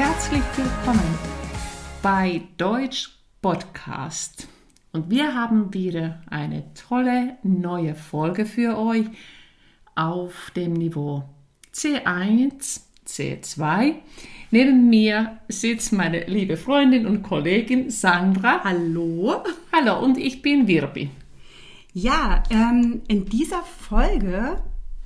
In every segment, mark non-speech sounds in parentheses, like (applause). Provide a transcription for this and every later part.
herzlich willkommen bei Deutsch Podcast. Und wir haben wieder eine tolle neue Folge für euch auf dem Niveau C1, C2. Neben mir sitzt meine liebe Freundin und Kollegin Sandra. Hallo. Hallo und ich bin Wirbi. Ja, ähm, in dieser Folge,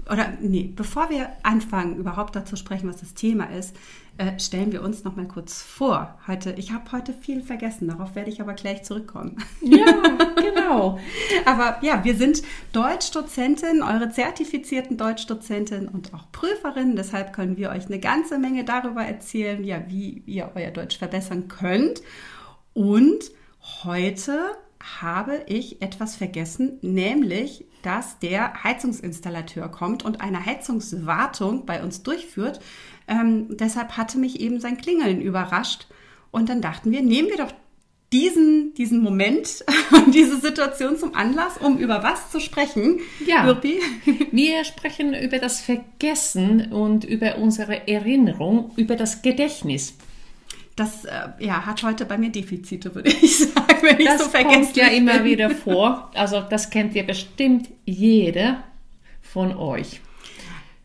oder nee, bevor wir anfangen, überhaupt dazu sprechen, was das Thema ist, äh, stellen wir uns noch mal kurz vor. Heute, ich habe heute viel vergessen, darauf werde ich aber gleich zurückkommen. Ja, (laughs) genau. aber ja, wir sind Deutschdozentin, eure zertifizierten Deutschdozentin und auch Prüferin. Deshalb können wir euch eine ganze Menge darüber erzählen, ja, wie ihr euer Deutsch verbessern könnt. Und heute habe ich etwas vergessen, nämlich, dass der Heizungsinstallateur kommt und eine Heizungswartung bei uns durchführt. Ähm, deshalb hatte mich eben sein Klingeln überrascht. Und dann dachten wir, nehmen wir doch diesen, diesen Moment (laughs) und diese Situation zum Anlass, um über was zu sprechen. Ja, Wirpi? (laughs) wir sprechen über das Vergessen und über unsere Erinnerung, über das Gedächtnis das äh, ja, hat heute bei mir Defizite, würde ich (laughs) sagen, wenn ich das so vergesse. Das kommt ja immer wieder vor. Also das kennt ihr bestimmt jeder von euch.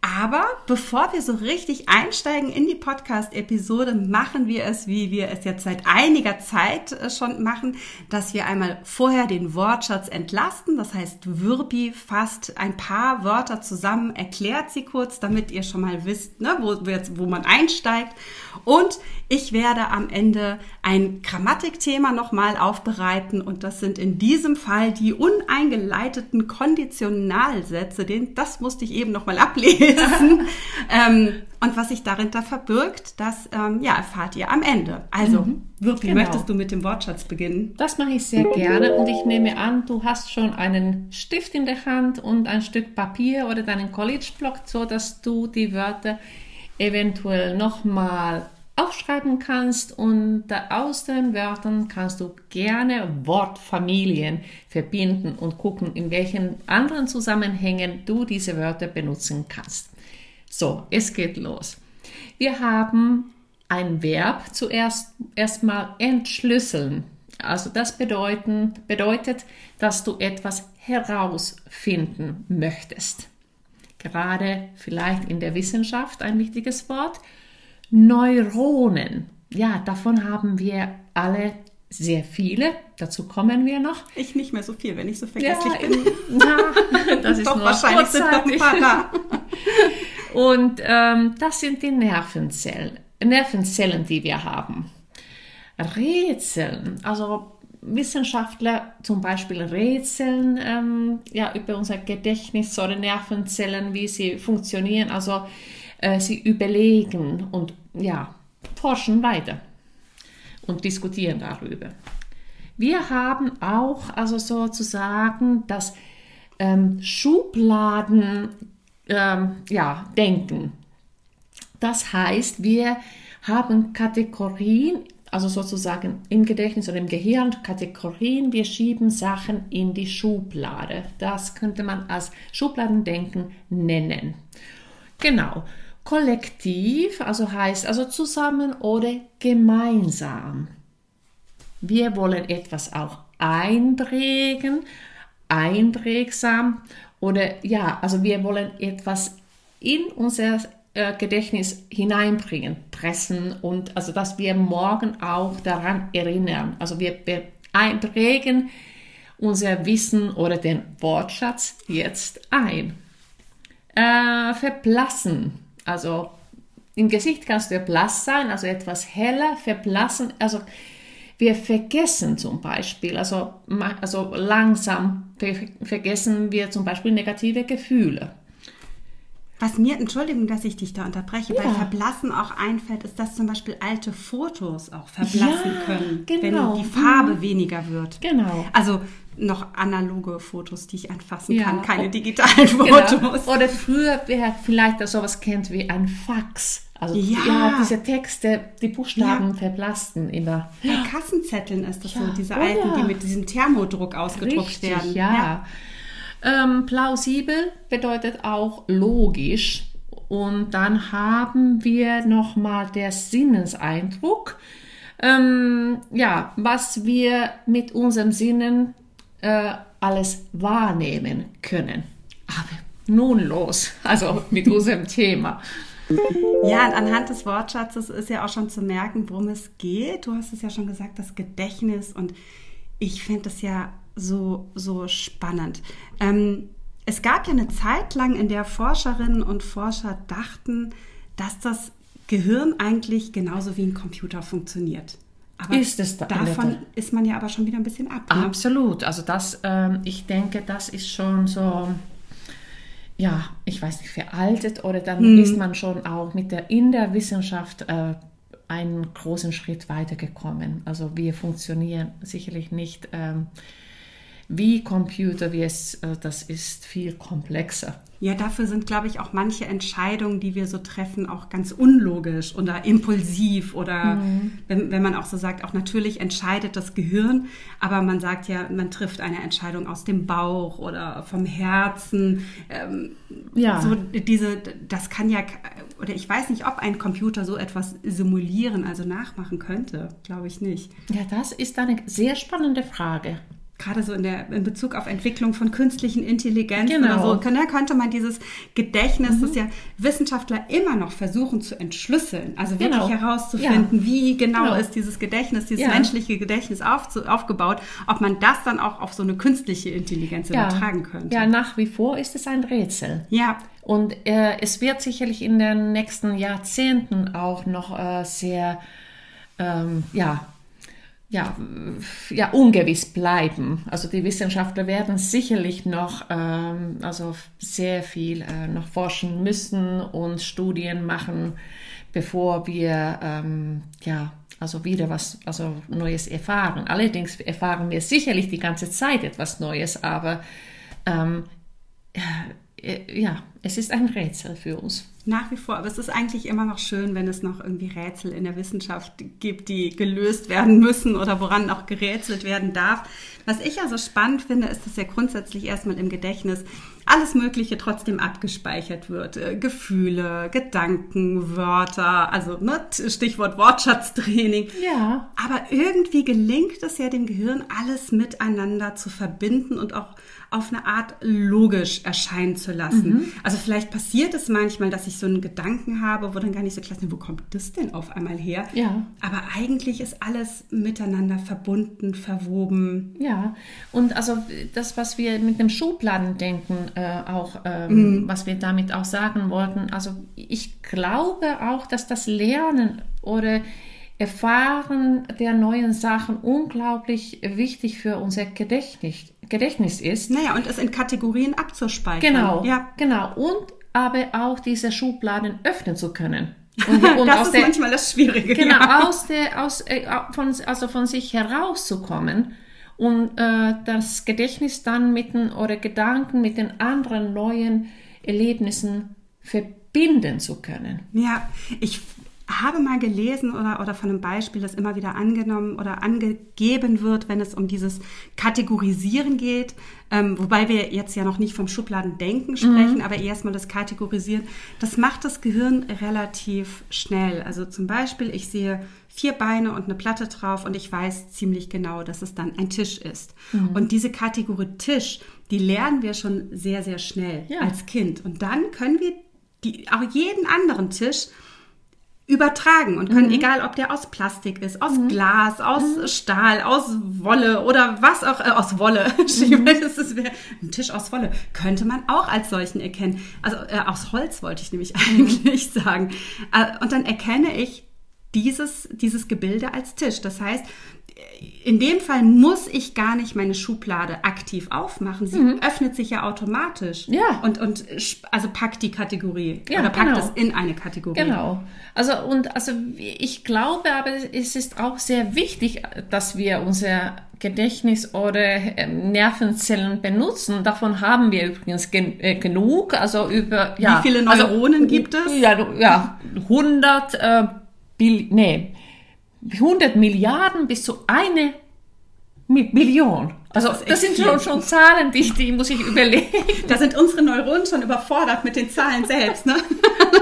Aber bevor wir so richtig einsteigen in die Podcast-Episode, machen wir es, wie wir es jetzt seit einiger Zeit äh, schon machen, dass wir einmal vorher den Wortschatz entlasten. Das heißt, Würpi fasst ein paar Wörter zusammen, erklärt sie kurz, damit ihr schon mal wisst, ne, wo, wo man einsteigt. Und ich werde am Ende ein Grammatikthema nochmal aufbereiten und das sind in diesem Fall die uneingeleiteten Konditionalsätze. Den, das musste ich eben nochmal ablesen. ähm, und was sich darinter verbirgt, das ähm, ja, erfahrt ihr am Ende. Also, mhm, wirklich, genau. möchtest du mit dem Wortschatz beginnen? Das mache ich sehr gerne und ich nehme an, du hast schon einen Stift in der Hand und ein Stück Papier oder deinen College-Block, so dass du die Wörter eventuell nochmal aufschreiben kannst und aus den Wörtern kannst du gerne Wortfamilien verbinden und gucken, in welchen anderen Zusammenhängen du diese Wörter benutzen kannst. So, es geht los. Wir haben ein Verb zuerst erstmal entschlüsseln. Also das bedeuten, bedeutet, dass du etwas herausfinden möchtest. Gerade vielleicht in der Wissenschaft ein wichtiges Wort. Neuronen. Ja, davon haben wir alle sehr viele. Dazu kommen wir noch. Ich nicht mehr so viel, wenn ich so vergesslich ja, bin. (laughs) Na, das ist Doch, nur wahrscheinlich sind noch ein paar da. (laughs) Und ähm, das sind die Nervenzellen, Nervenzellen, die wir haben. Rätseln, also Wissenschaftler zum Beispiel rätseln ähm, ja, über unser Gedächtnis oder Nervenzellen, wie sie funktionieren. Also äh, sie überlegen und ja, forschen weiter und diskutieren darüber. Wir haben auch also sozusagen das ähm, Schubladen ähm, ja, denken. Das heißt, wir haben Kategorien, also sozusagen im Gedächtnis oder im Gehirn Kategorien, wir schieben Sachen in die Schublade. Das könnte man als Schubladendenken nennen. Genau. Kollektiv, also heißt also zusammen oder gemeinsam. Wir wollen etwas auch einprägen, einprägsam oder ja, also wir wollen etwas in unser äh, Gedächtnis hineinbringen, pressen und also dass wir morgen auch daran erinnern. Also wir prägen unser Wissen oder den Wortschatz jetzt ein. Äh, verblassen also im Gesicht kannst du ja blass sein, also etwas heller, verblassen. Also wir vergessen zum Beispiel, also, also langsam vergessen wir zum Beispiel negative Gefühle. Was mir, Entschuldigung, dass ich dich da unterbreche, ja. bei Verblassen auch einfällt, ist, dass zum Beispiel alte Fotos auch verblassen ja, können, genau. wenn die Farbe mhm. weniger wird. Genau. Also noch analoge Fotos, die ich anfassen ja. kann, keine digitalen (laughs) genau. Fotos. Oder früher, wer vielleicht sowas kennt wie ein Fax. Also ja, ja diese Texte, die Buchstaben ja. verblassten immer. Bei Kassenzetteln ist das so, diese oh, alten, die mit diesem Thermodruck ausgedruckt Richtig, werden. Ja. Ähm, plausibel bedeutet auch logisch Und dann haben wir nochmal der Sinneseindruck. Ähm, ja, was wir mit unseren Sinnen äh, alles wahrnehmen können. Aber nun los, also mit unserem Thema. Ja, und anhand des Wortschatzes ist ja auch schon zu merken, worum es geht. Du hast es ja schon gesagt, das Gedächtnis. Und ich finde das ja so, so spannend. Ähm, es gab ja eine Zeit lang, in der Forscherinnen und Forscher dachten, dass das Gehirn eigentlich genauso wie ein Computer funktioniert. Aber ist es da davon ist man ja aber schon wieder ein bisschen ab. Ne? Absolut. Also das, ähm, ich denke, das ist schon so, ja, ich weiß nicht, veraltet oder dann hm. ist man schon auch mit der in der Wissenschaft äh, einen großen Schritt weitergekommen. Also wir funktionieren sicherlich nicht. Ähm, wie Computer, wie es, äh, das ist viel komplexer. Ja, dafür sind, glaube ich, auch manche Entscheidungen, die wir so treffen, auch ganz unlogisch oder impulsiv oder mhm. wenn, wenn man auch so sagt, auch natürlich entscheidet das Gehirn, aber man sagt ja, man trifft eine Entscheidung aus dem Bauch oder vom Herzen. Ähm, ja. So diese, das kann ja, oder ich weiß nicht, ob ein Computer so etwas simulieren, also nachmachen könnte, glaube ich nicht. Ja, das ist eine sehr spannende Frage gerade so in, der, in Bezug auf Entwicklung von künstlichen Intelligenz genau. oder so, ne, könnte man dieses Gedächtnis, mhm. das ja Wissenschaftler immer noch versuchen zu entschlüsseln, also wirklich genau. herauszufinden, ja. wie genau, genau, ist dieses Gedächtnis, dieses ja. menschliche Gedächtnis auf, aufgebaut, ob man das dann auch auf so eine künstliche Intelligenz ja. übertragen könnte. Ja, nach wie vor ist es ein Rätsel. Ja. Und äh, es wird sicherlich in den nächsten Jahrzehnten auch noch äh, sehr, ähm, ja, ja, ja, ungewiss bleiben. Also die Wissenschaftler werden sicherlich noch ähm, also sehr viel äh, noch forschen müssen und Studien machen, bevor wir ähm, ja also wieder was also Neues erfahren. Allerdings erfahren wir sicherlich die ganze Zeit etwas Neues, aber ähm, äh, ja, es ist ein Rätsel für uns. Nach wie vor, aber es ist eigentlich immer noch schön, wenn es noch irgendwie Rätsel in der Wissenschaft gibt, die gelöst werden müssen oder woran auch gerätselt werden darf. Was ich ja so spannend finde, ist, dass ja grundsätzlich erstmal im Gedächtnis alles Mögliche trotzdem abgespeichert wird. Äh, Gefühle, Gedanken, Wörter, also ne, Stichwort Wortschatztraining. Ja. Aber irgendwie gelingt es ja dem Gehirn, alles miteinander zu verbinden und auch auf eine Art logisch erscheinen zu lassen. Mhm. Also vielleicht passiert es manchmal, dass ich so einen Gedanken habe, wo dann gar nicht so klar ist, wo kommt das denn auf einmal her? Ja. Aber eigentlich ist alles miteinander verbunden, verwoben. Ja, und also das, was wir mit dem Schubladendenken äh, auch, ähm, mhm. was wir damit auch sagen wollten, also ich glaube auch, dass das Lernen oder Erfahren der neuen Sachen unglaublich wichtig für unser Gedächtnis, Gedächtnis ist. Naja, und es in Kategorien abzuspeichern. Genau, ja. genau. Und aber auch diese Schubladen öffnen zu können. (laughs) Und, und das ist der, manchmal das Schwierige. Genau, ja. aus der, aus, äh, von, also von sich herauszukommen und äh, das Gedächtnis dann mit den, oder Gedanken mit den anderen neuen Erlebnissen verbinden zu können. Ja, ich habe mal gelesen oder, oder von einem Beispiel, das immer wieder angenommen oder angegeben wird, wenn es um dieses Kategorisieren geht, ähm, wobei wir jetzt ja noch nicht vom Schubladendenken sprechen, mhm. aber erstmal das Kategorisieren. Das macht das Gehirn relativ schnell. Also zum Beispiel, ich sehe vier Beine und eine Platte drauf und ich weiß ziemlich genau, dass es dann ein Tisch ist. Mhm. Und diese Kategorie Tisch, die lernen wir schon sehr, sehr schnell ja. als Kind. Und dann können wir die, auch jeden anderen Tisch übertragen und können, mhm. egal ob der aus Plastik ist, aus mhm. Glas, aus mhm. Stahl, aus Wolle oder was auch, äh, aus Wolle, (laughs) mhm. das ist ein Tisch aus Wolle, könnte man auch als solchen erkennen. Also äh, aus Holz wollte ich nämlich (laughs) mhm. eigentlich sagen. Äh, und dann erkenne ich dieses, dieses Gebilde als Tisch. Das heißt, in dem Fall muss ich gar nicht meine Schublade aktiv aufmachen. Sie mhm. öffnet sich ja automatisch. Ja. Und, und also packt die Kategorie ja, oder packt genau. es in eine Kategorie. Genau. Also und also ich glaube aber es ist auch sehr wichtig, dass wir unser Gedächtnis oder ähm, Nervenzellen benutzen. Davon haben wir übrigens gen äh, genug. Also über ja. Wie viele also Neuronen also, gibt es? Ja, ja 100 äh, Bill, nee 100 Milliarden bis zu eine Billion. Also das, sind schon, schon, Zahlen, die, die muss ich überlegen. (laughs) Da sind unsere Neuronen schon überfordert mit den Zahlen selbst. Ne?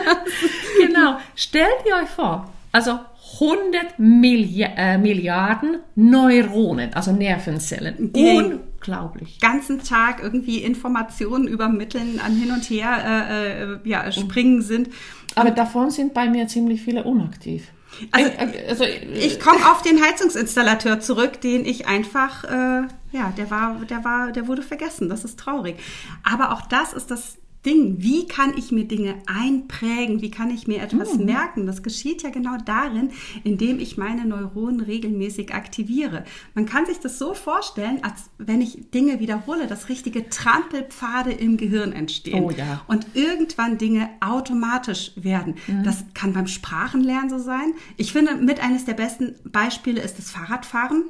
(laughs) genau. Stellt ihr euch vor, also 100 Milli äh, Milliarden Neuronen, also Nervenzellen. Die Unglaublich. ganzen Tag irgendwie Informationen übermitteln, an hin und her äh, äh, ja, springen sind. Aber davon sind bei mir ziemlich viele unaktiv. Also, Äh, also, Ich komme auf den Heizungsinstallateur zurück, den ich einfach, äh, ja, der war, der war, der wurde vergessen. Das ist traurig. Aber auch das ist das Ding. Wie kann ich mir Dinge einprägen? Wie kann ich mir etwas merken? Das geschieht ja genau darin, indem ich meine Neuronen regelmäßig aktiviere. Man kann sich das so vorstellen, als wenn ich Dinge wiederhole, dass richtige Trampelpfade im Gehirn entstehen. Oh ja. Und irgendwann Dinge automatisch werden. Das kann beim Sprachenlernen so sein. Ich finde, mit eines der besten Beispiele ist das Fahrradfahren.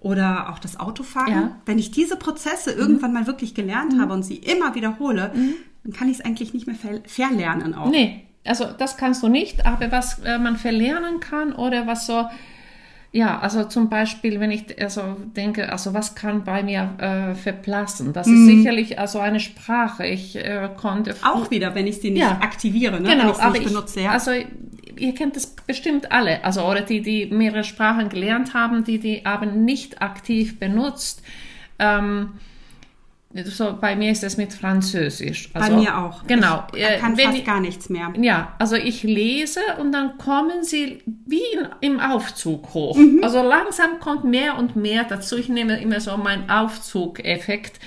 Oder auch das Autofahren. Ja. Wenn ich diese Prozesse irgendwann mal wirklich gelernt habe und sie immer wiederhole, dann kann ich es eigentlich nicht mehr ver verlernen auch. Nee, also das kannst du nicht, aber was äh, man verlernen kann oder was so, ja, also zum Beispiel, wenn ich also denke, also was kann bei mir äh, verblassen? Das ist sicherlich also eine Sprache. Ich äh, konnte Auch wieder, wenn ich sie nicht Ja. aktiviere, ne? Genau, wenn ich sie nicht ich, benutze. Ja. also ihr kennt das bestimmt alle, also oder die, die mehrere Sprachen gelernt haben, die die aber nicht aktiv benutzt. Ähm, so bei mir ist es mit Französisch. Bei Also, mir auch. Genau. Ich äh, kann fast ich- gar nichts mehr. ja, also ich lese und dann kommen sie wie in, im Aufzug hoch. Mhm. Also langsam kommt mehr und mehr dazu. Ich nehme immer so meinen Aufzugeffekt.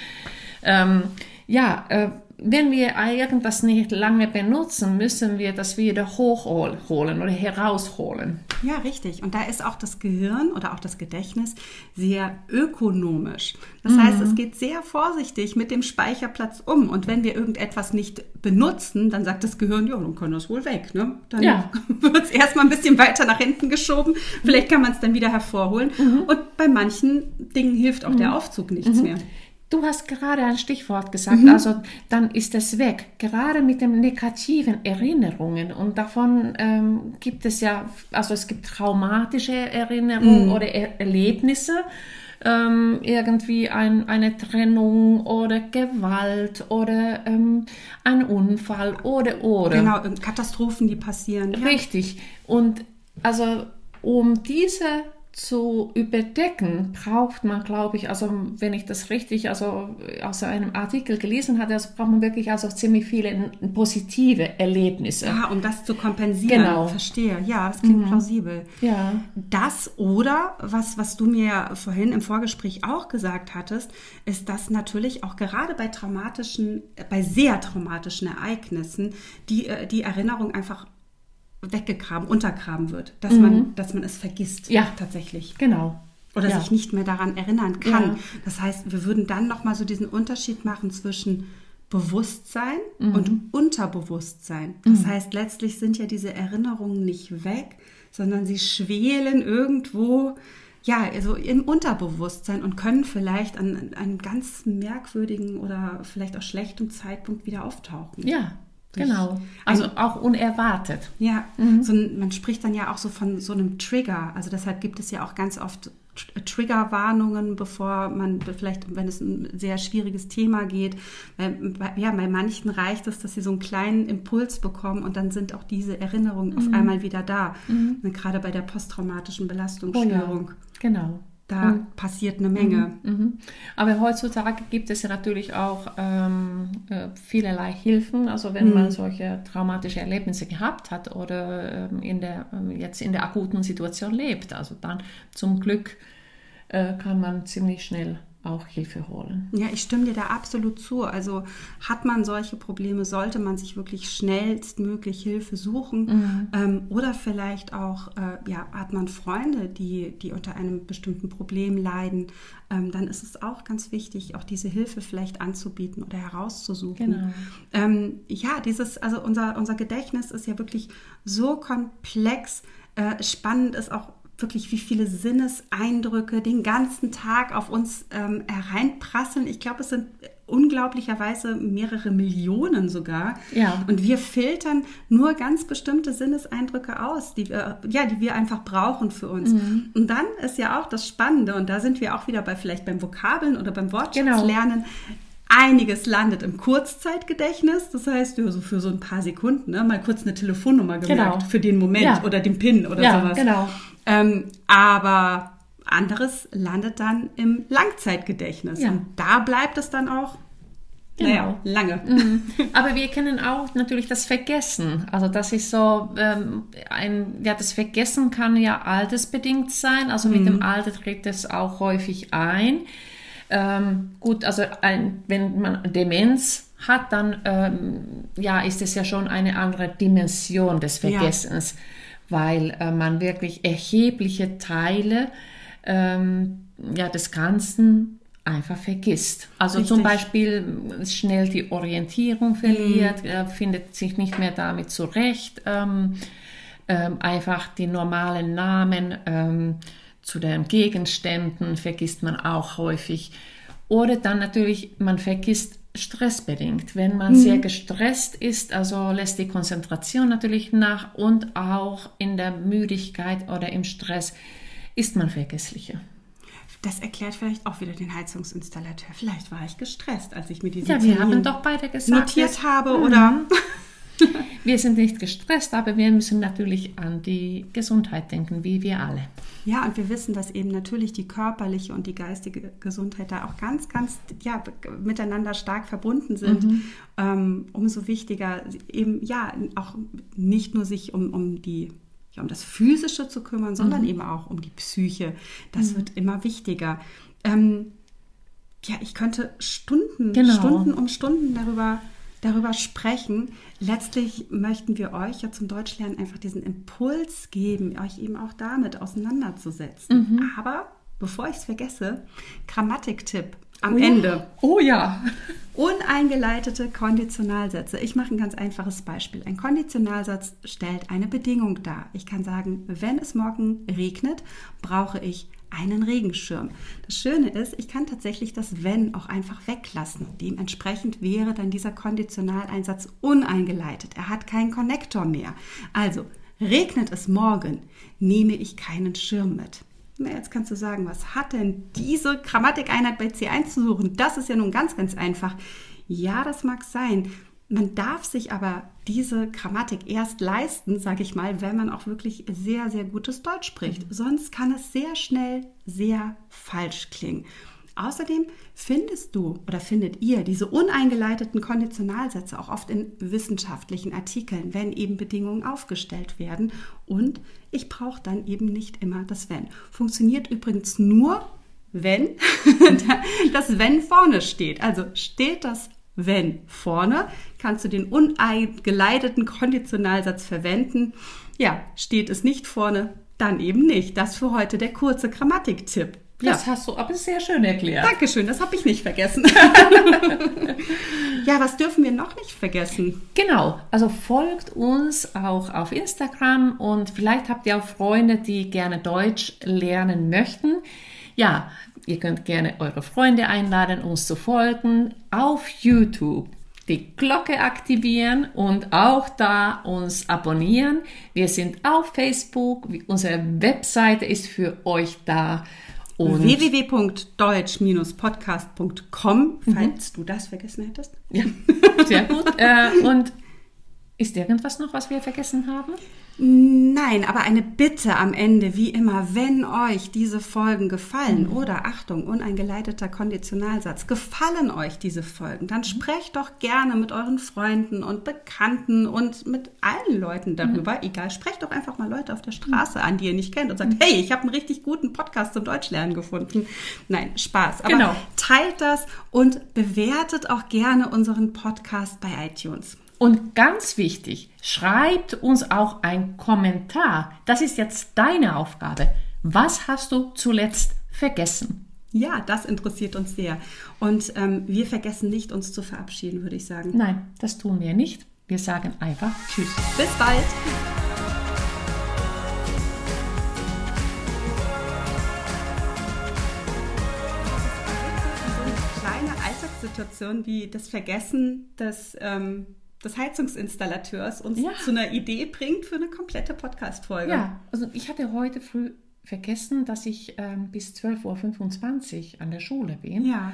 Ähm, ja, äh, wenn wir irgendwas nicht lange benutzen, müssen wir das wieder hochholen oder herausholen. Ja, richtig. Und da ist auch das Gehirn oder auch das Gedächtnis sehr ökonomisch. Das heißt, Mhm. es geht sehr vorsichtig mit dem Speicherplatz um. Und wenn wir irgendetwas nicht benutzen, dann sagt das Gehirn, ja, dann kann das wohl weg. Ne? Dann Ja. (laughs) wird es erstmal ein bisschen weiter nach hinten geschoben. Vielleicht kann man es dann wieder hervorholen. Mhm. Und bei manchen Dingen hilft auch der Aufzug nichts mehr. Du hast gerade ein Stichwort gesagt, also dann ist es weg. Gerade mit den negativen Erinnerungen und davon ähm, gibt es ja, also es gibt traumatische Erinnerungen oder er Erlebnisse, ähm, irgendwie ein, eine Trennung oder Gewalt oder ähm, ein Unfall oder oder. Genau, Katastrophen, die passieren. Ja. Richtig. Und also um diese zu überdecken, braucht man, glaube ich, also wenn ich das richtig also aus einem Artikel gelesen hatte, also braucht man wirklich also ziemlich viele positive Erlebnisse. Ah, um das zu kompensieren. Genau. Verstehe. Ja, das klingt plausibel. Ja. Das oder was, was du mir vorhin im Vorgespräch auch gesagt hattest, ist, dass natürlich auch gerade bei traumatischen, äh, bei sehr traumatischen Ereignissen die, äh, die Erinnerung einfach weggegraben, untergraben wird, dass man, dass man es vergisst. Ja. tatsächlich. Genau. Oder ja. sich nicht mehr daran erinnern kann. Ja. Das heißt, wir würden dann nochmal so diesen Unterschied machen zwischen Bewusstsein Mhm. und Unterbewusstsein. Das heißt, letztlich sind ja diese Erinnerungen nicht weg, sondern sie schwelen irgendwo, ja, also im Unterbewusstsein und können vielleicht an einem ganz merkwürdigen oder vielleicht auch schlechtem Zeitpunkt wieder auftauchen. Ja, genau. Also auch unerwartet. Ja, Mhm. so ein, man spricht dann ja auch so von so einem Trigger. Also deshalb gibt es ja auch ganz oft Tr- Triggerwarnungen, bevor man vielleicht, wenn es ein sehr schwieriges Thema geht, bei- ja, bei manchen reicht es, dass sie so einen kleinen Impuls bekommen und dann sind auch diese Erinnerungen auf einmal wieder da. Und gerade bei der posttraumatischen Belastungsstörung, Genau. da passiert eine Menge. Mhm. Aber heutzutage gibt es ja natürlich auch ähm, äh, vielerlei Hilfen. Also wenn man solche traumatische Erlebnisse gehabt hat oder ähm, in der, ähm, jetzt in der akuten Situation lebt, also dann zum Glück äh, kann man ziemlich schnell auch Hilfe holen. Ja, ich stimme dir da absolut zu. Also hat man solche Probleme, sollte man sich wirklich schnellstmöglich Hilfe suchen. Ähm, oder vielleicht auch, äh, ja, hat man Freunde, die, die unter einem bestimmten Problem leiden. Ähm, dann ist es auch ganz wichtig, auch diese Hilfe vielleicht anzubieten oder herauszusuchen. Genau. Ähm, ja, dieses, also unser, unser Gedächtnis ist ja wirklich so komplex. Äh, spannend ist auch wirklich, wie viele Sinneseindrücke den ganzen Tag auf uns ähm, hereinprasseln. Ich glaube, es sind unglaublicherweise mehrere Millionen sogar. Ja. Und wir filtern nur ganz bestimmte Sinneseindrücke aus, die wir, ja, die wir einfach brauchen für uns. Und dann ist ja auch das Spannende, und da sind wir auch wieder bei vielleicht beim Vokabeln oder beim Wortschatzlernen. Einiges landet im Kurzzeitgedächtnis, das heißt, ja, so für so ein paar Sekunden, ne, mal kurz eine Telefonnummer gemerkt Genau. für den Moment Ja. oder den PIN oder Ja, sowas. genau. Ähm, aber anderes landet dann im Langzeitgedächtnis. Ja. Und da bleibt es dann auch Genau. naja, lange. Aber wir kennen auch natürlich das Vergessen. Also das ist so ähm, ein, ja, das Vergessen kann ja altersbedingt sein. Also mit dem Alter tritt es auch häufig ein. Ähm, gut, also ein, wenn man Demenz hat, dann ähm, ja, ist es ja schon eine andere Dimension des Ja. Vergessens, weil äh, man wirklich erhebliche Teile ähm, ja, des Ganzen einfach vergisst. Also zum Richtig. Beispiel schnell die Orientierung verliert, äh, findet sich nicht mehr damit zurecht, ähm, ähm, einfach die normalen Namen ähm, zu den Gegenständen vergisst man auch häufig. Oder dann natürlich, man vergisst stressbedingt. Wenn man sehr gestresst ist, also lässt die Konzentration natürlich nach und auch in der Müdigkeit oder im Stress ist man vergesslicher. Das erklärt vielleicht auch wieder den Heizungsinstallateur. Vielleicht war ich gestresst, als ich mir diesen Ja, wir Termin haben doch beide gesagt, notiert habe oder (laughs) Wir sind nicht gestresst, aber wir müssen natürlich an die Gesundheit denken, wie wir alle. Ja, und wir wissen, dass eben natürlich die körperliche und die geistige Gesundheit da auch ganz, ganz ja, miteinander stark verbunden sind. Ähm, umso wichtiger eben ja auch nicht nur sich um, um die ja, um das Physische zu kümmern, sondern eben auch um die Psyche. Das wird immer wichtiger. Ähm, ja, ich könnte Stunden, Genau. Stunden um Stunden darüber, darüber sprechen. Letztlich möchten wir euch ja zum Deutschlernen einfach diesen Impuls geben, euch eben auch damit auseinanderzusetzen. Aber bevor ich es vergesse, Grammatiktipp am Ende. Oh ja. Uneingeleitete Konditionalsätze. Ich mache ein ganz einfaches Beispiel. Ein Konditionalsatz stellt eine Bedingung dar. Ich kann sagen, wenn es morgen regnet, brauche ich einen Regenschirm. Das Schöne ist, ich kann tatsächlich das wenn auch einfach weglassen. Dementsprechend wäre dann dieser Konditionaleinsatz uneingeleitet. Er hat keinen Konnektor mehr. Also, regnet es morgen, nehme ich keinen Schirm mit. Na, jetzt kannst du sagen, was hat denn diese Grammatikeinheit bei C1 zu suchen? Das ist ja nun ganz, ganz einfach. Ja, das mag sein. Man darf sich aber diese Grammatik erst leisten, sage ich mal, wenn man auch wirklich sehr, sehr gutes Deutsch spricht. Sonst kann es sehr schnell sehr falsch klingen. Außerdem findest du oder findet ihr diese uneingeleiteten Konditionalsätze auch oft in wissenschaftlichen Artikeln, wenn eben Bedingungen aufgestellt werden. Und ich brauche dann eben nicht immer das Wenn. Funktioniert übrigens nur, wenn (laughs) das Wenn vorne steht. Also steht das Wenn vorne, kannst du den uneingeleiteten Konditionalsatz verwenden. Ja, steht es nicht vorne, dann eben nicht. Das für heute der kurze Grammatiktipp. Das hast du aber sehr schön erklärt. Dankeschön, das habe ich nicht vergessen. (laughs) ja, was dürfen wir noch nicht vergessen? Genau, also folgt uns auch auf Instagram und vielleicht habt ihr auch Freunde, die gerne Deutsch lernen möchten. Ja, ihr könnt gerne eure Freunde einladen, uns zu folgen auf YouTube. Die Glocke aktivieren und auch da uns abonnieren. Wir sind auf Facebook. Unsere Webseite ist für euch da. Www.deutsch-podcast.com, falls du das vergessen hättest. ja, sehr gut. Äh, und ist irgendwas noch, was wir vergessen haben? Nein, aber eine Bitte am Ende, wie immer, wenn euch diese Folgen gefallen oder Achtung, uneingeleiteter Konditionalsatz, gefallen euch diese Folgen, dann sprecht doch gerne mit euren Freunden und Bekannten und mit allen Leuten darüber. Egal, sprecht doch einfach mal Leute auf der Straße an, die ihr nicht kennt und sagt, hey, ich habe einen richtig guten Podcast zum Deutschlernen gefunden. Nein, Spaß. Aber Genau. teilt das und bewertet auch gerne unseren Podcast bei iTunes. Und ganz wichtig, schreibt uns auch einen Kommentar. Das ist jetzt deine Aufgabe. Was hast du zuletzt vergessen? Ja, das interessiert uns sehr. Und ähm, wir vergessen nicht, uns zu verabschieden, würde ich sagen. Nein, das tun wir nicht. Wir sagen einfach Tschüss. Bis bald. So eine kleine Alltagssituation wie das Vergessen des, ähm, des Heizungsinstallateurs uns Ja. zu einer Idee bringt für eine komplette Podcast-Folge. Ja, also ich hatte heute früh vergessen, dass ich ähm, bis 12.25 Uhr an der Schule bin. Ja.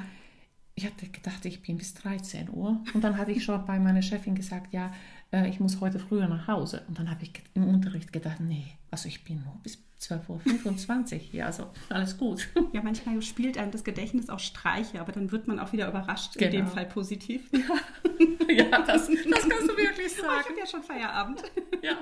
ich hatte gedacht, ich bin bis 13 Uhr. Und dann hatte ich schon bei meiner Chefin gesagt, ja, äh, ich muss heute früher nach Hause. Und dann habe ich im Unterricht gedacht, nee, also ich bin nur bis 12.25 Uhr. Ja, also alles gut. (laughs) Ja, manchmal spielt einem das Gedächtnis auch Streiche, aber dann wird man auch wieder überrascht, genau. in dem genau. Fall positiv. (laughs) Ja, (laughs) ja das, das kannst du wirklich sagen. ich habe ja schon Feierabend. Ja.